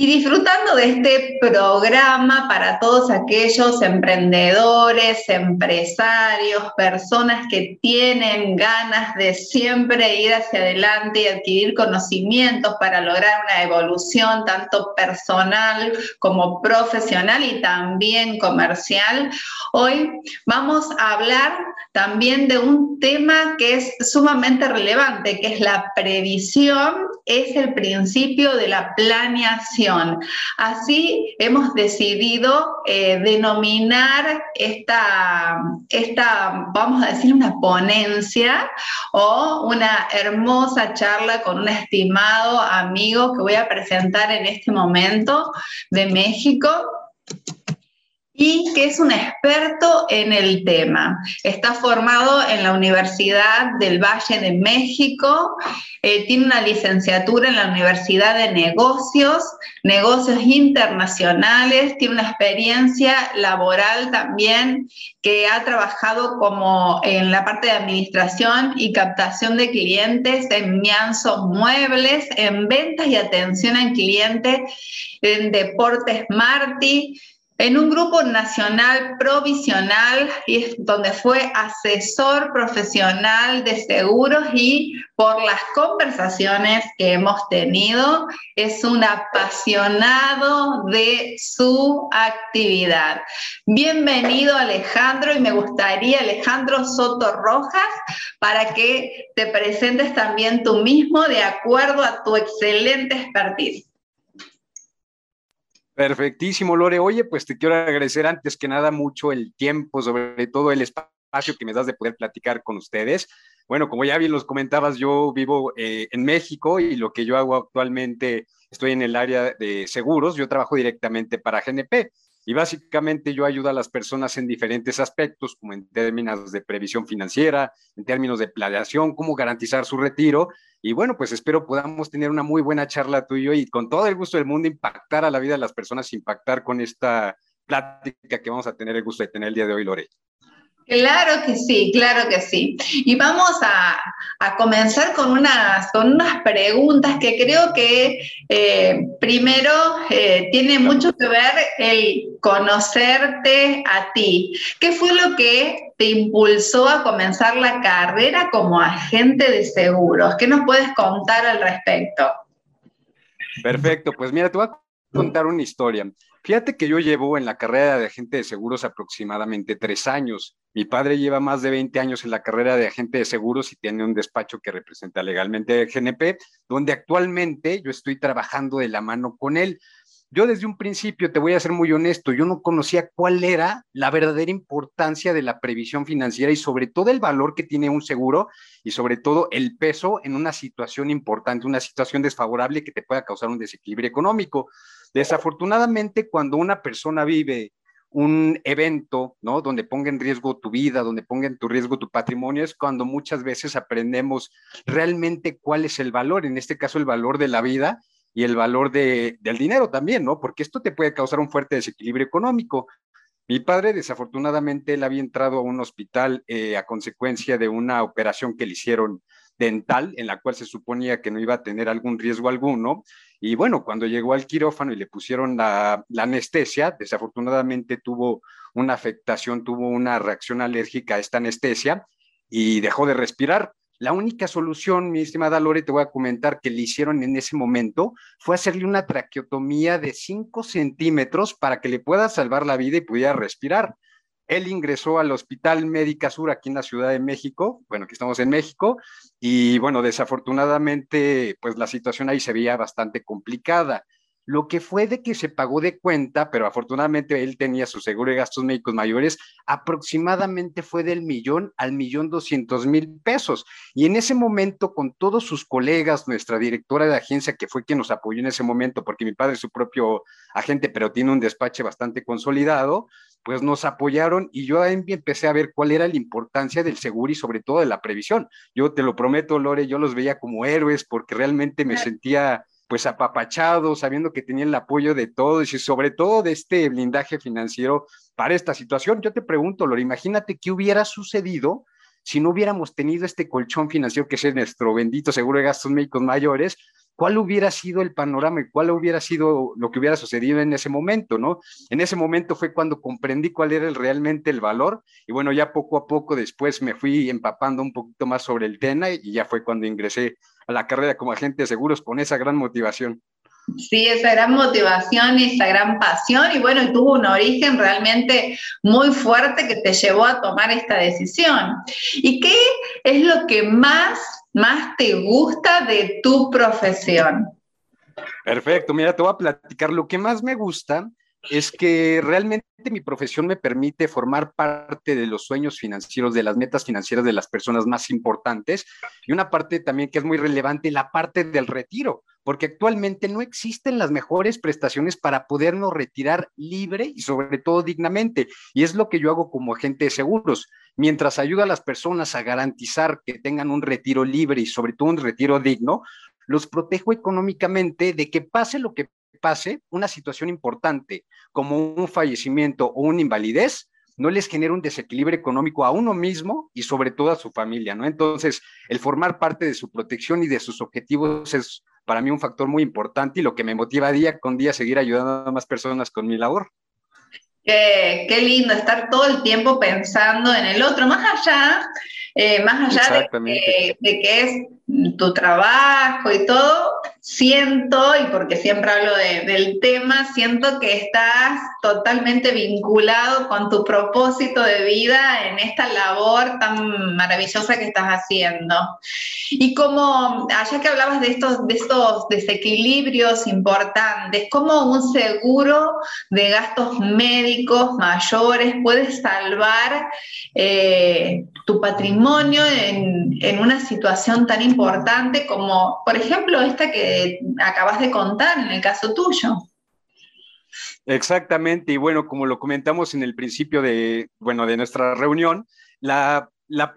Y disfrutando de este programa para todos aquellos emprendedores, empresarios, personas que tienen ganas de siempre ir hacia adelante y adquirir conocimientos para lograr una evolución tanto personal como profesional y también comercial, hoy vamos a hablar también de un tema que es sumamente relevante, que es la previsión, es el principio de la planeación. Así hemos decidido eh, denominar esta, esta, vamos a decir, una ponencia o una hermosa charla con un estimado amigo que voy a presentar en este momento de México y que es un experto en el tema. Está formado en la Universidad del Valle de México, eh, tiene una licenciatura en la Universidad de Negocios, Negocios Internacionales, tiene una experiencia laboral también que ha trabajado como en la parte de administración y captación de clientes en Mianzo Muebles, en ventas y atención al cliente en Deportes Marti, en un grupo nacional provisional y donde fue asesor profesional de seguros y por las conversaciones que hemos tenido es un apasionado de su actividad. Bienvenido Alejandro y me gustaría Alejandro Soto Rojas para que te presentes también tú mismo de acuerdo a tu excelente expertise. Perfectísimo, Lore. Oye, pues te quiero agradecer antes que nada mucho el tiempo, sobre todo el espacio que me das de poder platicar con ustedes. Bueno, como ya bien los comentabas, yo vivo eh, en México y lo que yo hago actualmente, estoy en el área de seguros, yo trabajo directamente para GNP. Y básicamente yo ayudo a las personas en diferentes aspectos, como en términos de previsión financiera, en términos de planeación, cómo garantizar su retiro. Y bueno, pues espero podamos tener una muy buena charla tú y yo y con todo el gusto del mundo impactar a la vida de las personas, impactar con esta plática que vamos a tener el gusto de tener el día de hoy, Lore. Claro que sí, claro que sí. Y vamos a, comenzar con unas, con unas preguntas que creo que eh, primero eh, tiene mucho que ver el conocerte a ti. ¿Qué fue lo que te impulsó a comenzar la carrera como agente de seguros? ¿Qué nos puedes contar al respecto? Perfecto, pues mira, te voy a contar una historia. Fíjate que yo llevo en la carrera de agente de seguros aproximadamente tres años. Mi padre lleva más de 20 años en la carrera de agente de seguros y tiene un despacho que representa legalmente GNP, donde actualmente yo estoy trabajando de la mano con él. Yo desde un principio, te voy a ser muy honesto, yo no conocía cuál era la verdadera importancia de la previsión financiera y sobre todo el valor que tiene un seguro y sobre todo el peso en una situación importante, una situación desfavorable que te pueda causar un desequilibrio económico. Desafortunadamente, cuando una persona vive un evento, ¿no? Donde ponga en riesgo tu vida, donde ponga en tu riesgo tu patrimonio, es cuando muchas veces aprendemos realmente cuál es el valor, en este caso el valor de la vida y el valor de, del dinero también, ¿no? Porque esto te puede causar un fuerte desequilibrio económico. Mi padre, desafortunadamente, él había entrado a un hospital eh, a consecuencia de una operación que le hicieron dental, en la cual se suponía que no iba a tener algún riesgo alguno. Y bueno, cuando llegó al quirófano y le pusieron la, anestesia, desafortunadamente tuvo una afectación, tuvo una reacción alérgica a esta anestesia y dejó de respirar. La única solución, mi estimada Lore, te voy a comentar que le hicieron en ese momento fue hacerle una traqueotomía de 5 centímetros para que le pueda salvar la vida y pudiera respirar. Él ingresó al Hospital Médica Sur aquí en la Ciudad de México, bueno, aquí estamos en México, y bueno, desafortunadamente, pues la situación ahí se veía bastante complicada. lo que fue de que se pagó de cuenta, pero afortunadamente él tenía su seguro de gastos médicos mayores, aproximadamente fue del millón al millón doscientos mil pesos. Y en ese momento, con todos sus colegas, nuestra directora de agencia, que fue quien nos apoyó en ese momento, porque mi padre es su propio agente, pero tiene un despacho bastante consolidado, pues nos apoyaron y yo empecé a ver cuál era la importancia del seguro y sobre todo de la previsión. Yo te lo prometo, Lore, yo los veía como héroes porque realmente me sentía pues apapachado, sabiendo que tenía el apoyo de todos y sobre todo de este blindaje financiero para esta situación. Yo te pregunto, Lore, imagínate qué hubiera sucedido si no hubiéramos tenido este colchón financiero que es nuestro bendito seguro de gastos médicos mayores, ¿cuál hubiera sido el panorama y cuál hubiera sido lo que hubiera sucedido en ese momento, no? En ese momento fue cuando comprendí cuál era realmente el valor y bueno, ya poco a poco después me fui empapando un poquito más sobre el tema y ya fue cuando ingresé a la carrera como agente de seguros con esa gran motivación. Sí, esa gran motivación y esa gran pasión y bueno, tuvo un origen realmente muy fuerte que te llevó a tomar esta decisión. ¿Y qué es lo que más, más te gusta de tu profesión? Perfecto, mira, te voy a platicar. Lo que más me gusta es que realmente mi profesión me permite formar parte de los sueños financieros, de las metas financieras de las personas más importantes y una parte también que es muy relevante, la parte del retiro, porque actualmente no existen las mejores prestaciones para podernos retirar libre y sobre todo dignamente. Y es lo que yo hago como agente de seguros. Mientras ayuda a las personas a garantizar que tengan un retiro libre y sobre todo un retiro digno, los protejo económicamente de que pase lo que pase una situación importante como un fallecimiento o una invalidez, no les genera un desequilibrio económico a uno mismo y sobre todo a su familia, ¿no? Entonces, el formar parte de su protección y de sus objetivos es para mí un factor muy importante y lo que me motiva día con día a seguir ayudando a más personas con mi labor. Qué, qué lindo estar todo el tiempo pensando en el otro, más allá, eh, más allá de de que es tu trabajo y todo, siento, y porque siempre hablo del tema, siento que estás totalmente vinculado con tu propósito de vida en esta labor tan maravillosa que estás haciendo. Y como, allá que hablabas de estos, de estos desequilibrios importantes, ¿cómo un seguro de gastos médicos mayores puede salvar eh, tu patrimonio en, en una situación tan importante? como, por ejemplo, esta que acabas de contar en el caso tuyo. Exactamente, y bueno, como lo comentamos en el principio de, bueno, de nuestra reunión, la, la,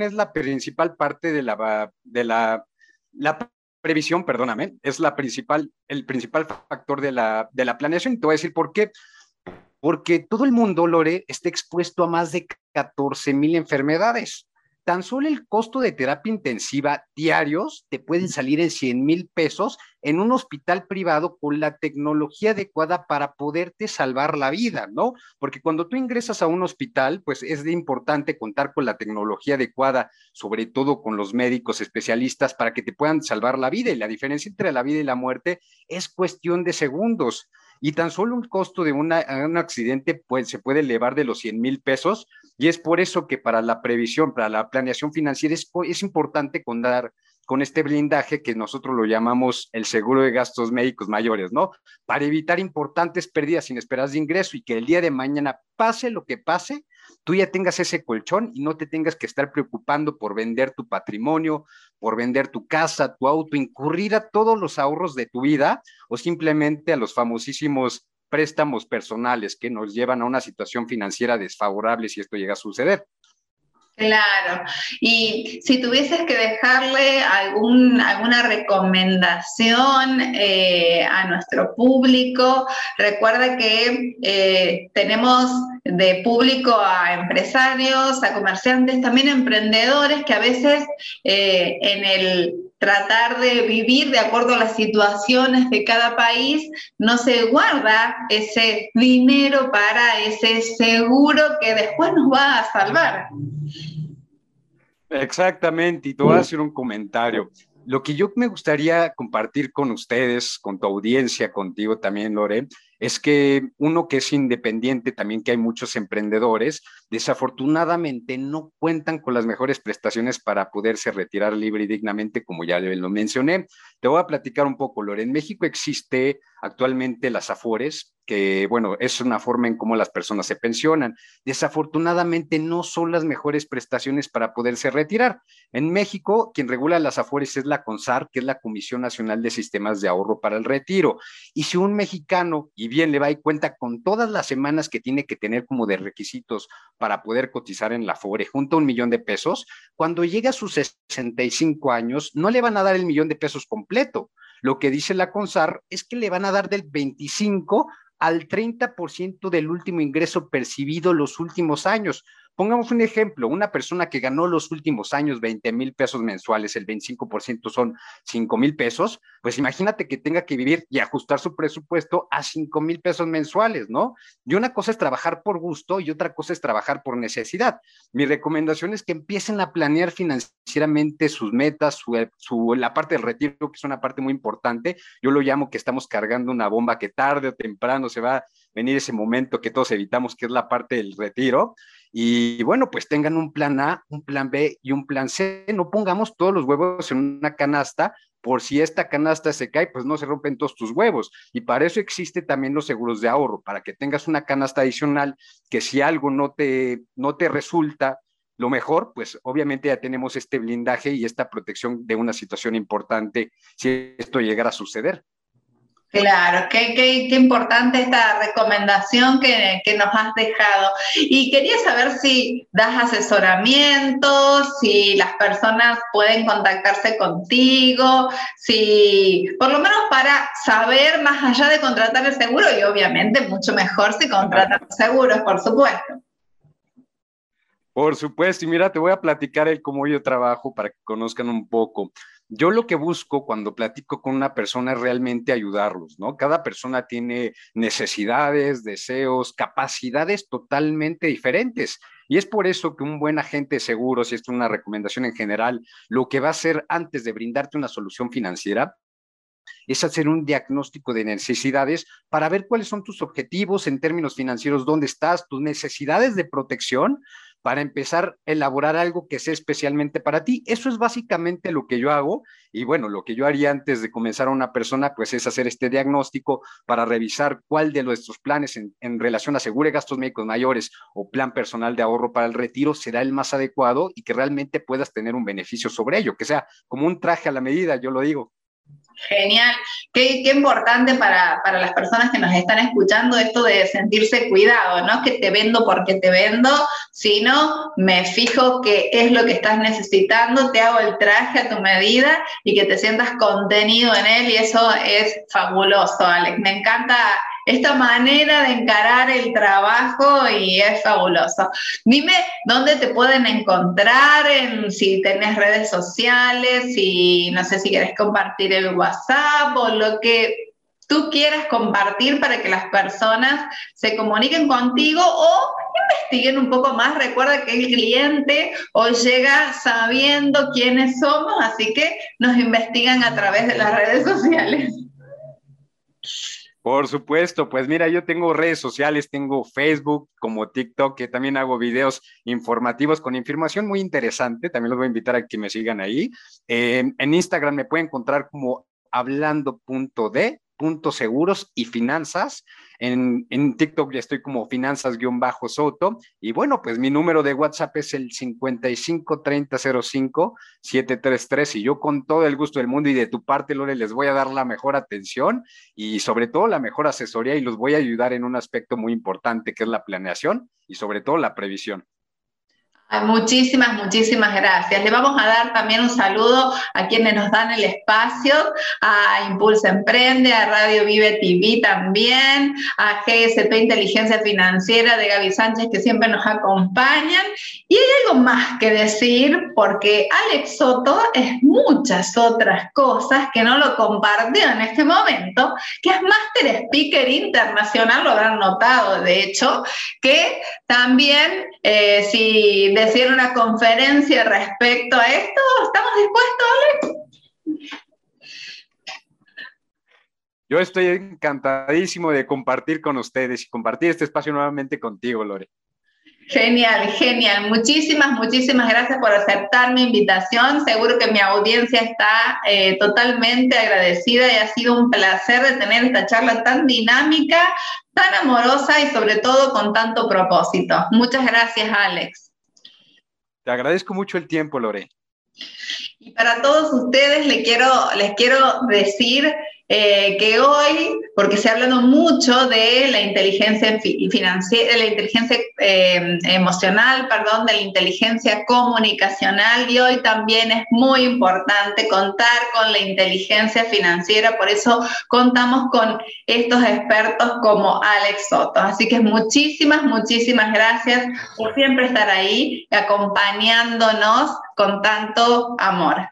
es la principal parte de la, de la, la previsión, perdóname, es la principal, el principal factor de la, de la planeación. Te voy a decir por qué. Porque todo el mundo, Lore, está expuesto a más de 14 mil enfermedades tan solo el costo de terapia intensiva diarios te pueden salir en 100 mil pesos en un hospital privado con la tecnología adecuada para poderte salvar la vida, ¿no? Porque cuando tú ingresas a un hospital, pues es de importante contar con la tecnología adecuada, sobre todo con los médicos especialistas para que te puedan salvar la vida. Y la diferencia entre la vida y la muerte es cuestión de segundos y tan solo un costo de un accidente se puede elevar de los 100 mil pesos y es por eso que para la previsión, para la planeación financiera es, es importante contar con este blindaje que nosotros lo llamamos el seguro de gastos médicos mayores, ¿no? Para evitar importantes pérdidas inesperadas de ingreso y que el día de mañana pase lo que pase, tú ya tengas ese colchón y no te tengas que estar preocupando por vender tu patrimonio, por vender tu casa, tu auto, incurrir a todos los ahorros de tu vida o simplemente a los famosísimos préstamos personales que nos llevan a una situación financiera desfavorable si esto llega a suceder. Claro, y si tuvieses que dejarle algún, alguna recomendación eh, a nuestro público, recuerda que eh, tenemos de público a empresarios, a comerciantes, también emprendedores que a veces eh, en el tratar de vivir de acuerdo a las situaciones de cada país, no se guarda ese dinero para ese seguro que después nos va a salvar. Exactamente, y te voy a hacer un comentario. Lo que yo me gustaría compartir con ustedes, con tu audiencia, contigo también, Lore, es que uno que es independiente, también que hay muchos emprendedores, desafortunadamente no cuentan con las mejores prestaciones para poderse retirar libre y dignamente, como ya lo mencioné. Te voy a platicar un poco, Lore. En México existe actualmente las AFORES, que bueno, es una forma en cómo las personas se pensionan. Desafortunadamente no son las mejores prestaciones para poderse retirar. En México, quien regula las AFORES es la CONSAR, que es la Comisión Nacional de Sistemas de Ahorro para el Retiro. Y si un mexicano, y bien le va y cuenta con todas las semanas que tiene que tener como de requisitos para poder cotizar en la AFORE, junto a un millón de pesos, cuando llega a sus 65 años, no le van a dar el millón de pesos completo. Lo que dice la CONSAR es que le van a dar del 25 al 30% del último ingreso percibido los últimos años. Pongamos un ejemplo, una persona que ganó los últimos años 20 mil pesos mensuales, el 25% son 5 mil pesos, pues imagínate que tenga que vivir y ajustar su presupuesto a 5 mil pesos mensuales, ¿no? Y una cosa es trabajar por gusto y otra cosa es trabajar por necesidad. Mi recomendación es que empiecen a planear financieramente sus metas, su, la parte del retiro, que es una parte muy importante. Yo lo llamo que estamos cargando una bomba que tarde o temprano se va a venir ese momento que todos evitamos, que es la parte del retiro. Y bueno, pues tengan un plan A, un plan B y un plan C. No pongamos todos los huevos en una canasta, por si esta canasta se cae, pues no se rompen todos tus huevos. Y para eso existe también los seguros de ahorro, para que tengas una canasta adicional que si algo no te, no te resulta lo mejor, pues obviamente ya tenemos este blindaje y esta protección de una situación importante si esto llegara a suceder. Claro, qué, qué, qué, importante esta recomendación que, que, nos has dejado. Y quería saber si das asesoramiento, si las personas pueden contactarse contigo, si por lo menos para saber más allá de contratar el seguro y obviamente mucho mejor si contratan seguros, por supuesto. Por supuesto, y mira, te voy a platicar el cómo yo trabajo para que conozcan un poco. Yo lo que busco cuando platico con una persona es realmente ayudarlos, ¿no? Cada persona tiene necesidades, deseos, capacidades totalmente diferentes. Y es por eso que un buen agente de seguros, y esto es una recomendación en general, lo que va a hacer antes de brindarte una solución financiera es hacer un diagnóstico de necesidades para ver cuáles son tus objetivos en términos financieros, dónde estás, tus necesidades de protección, para empezar a elaborar algo que sea especialmente para ti. Eso es básicamente lo que yo hago y bueno, lo que yo haría antes de comenzar a una persona, pues es hacer este diagnóstico para revisar cuál de nuestros planes en, relación a seguro gastos médicos mayores o plan personal de ahorro para el retiro será el más adecuado y que realmente puedas tener un beneficio sobre ello, que sea como un traje a la medida, yo lo digo. Genial. Qué, importante para, para, las personas que nos están escuchando esto de sentirse cuidado, no que te vendo porque te vendo, sino me fijo qué es lo que estás necesitando, te hago el traje a tu medida y que te sientas contenido en él y eso es fabuloso, Alex. Me encanta esta manera de encarar el trabajo y es fabuloso. Dime dónde te pueden encontrar, en, si tenés redes sociales, si no sé si quieres compartir el WhatsApp o lo que tú quieras compartir para que las personas se comuniquen contigo o investiguen un poco más. Recuerda que el cliente hoy llega sabiendo quiénes somos, así que nos investigan a través de las redes sociales. Por supuesto, pues mira, yo tengo redes sociales, tengo Facebook como TikTok, que también hago videos informativos con información muy interesante, también los voy a invitar a que me sigan ahí. en Instagram me pueden encontrar como hablando.de puntos seguros y finanzas. En, en TikTok ya estoy como finanzas-soto. Y bueno, pues mi número de WhatsApp es el 553005-733. Y yo con todo el gusto del mundo y de tu parte, Lore, les voy a dar la mejor atención y sobre todo la mejor asesoría y los voy a ayudar en un aspecto muy importante que es la planeación y sobre todo la previsión. Muchísimas, muchísimas gracias. Le vamos a dar también un saludo a quienes nos dan el espacio, a Impulso Emprende, a Radio Vive TV también, a GSP Inteligencia Financiera de Gaby Sánchez que siempre nos acompañan. Y hay algo más que decir porque Alex Soto es muchas otras cosas que no lo compartió en este momento, que es Master Speaker Internacional, lo habrán notado de hecho, que también eh, si decir una conferencia respecto a esto? ¿Estamos dispuestos, Alex? Yo estoy encantadísimo de compartir con ustedes y compartir este espacio nuevamente contigo, Lore. Genial, genial. Muchísimas, muchísimas gracias por aceptar mi invitación. Seguro que mi audiencia está eh, totalmente agradecida y ha sido un placer de tener esta charla tan dinámica, tan amorosa y sobre todo con tanto propósito. Muchas gracias, Alex. Te agradezco mucho el tiempo, Lore. Y para todos ustedes les quiero, les quiero decir eh, que hoy, porque se ha hablado mucho de la inteligencia financiera, de la inteligencia eh, emocional, perdón, de la inteligencia comunicacional, y hoy también es muy importante contar con la inteligencia financiera, por eso contamos con estos expertos como Alex Soto. Así que muchísimas, muchísimas gracias por siempre estar ahí acompañándonos con tanto amor.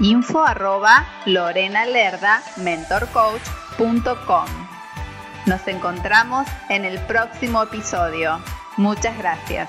info arroba mentorcoach.com. Nos encontramos en el próximo episodio. Muchas gracias.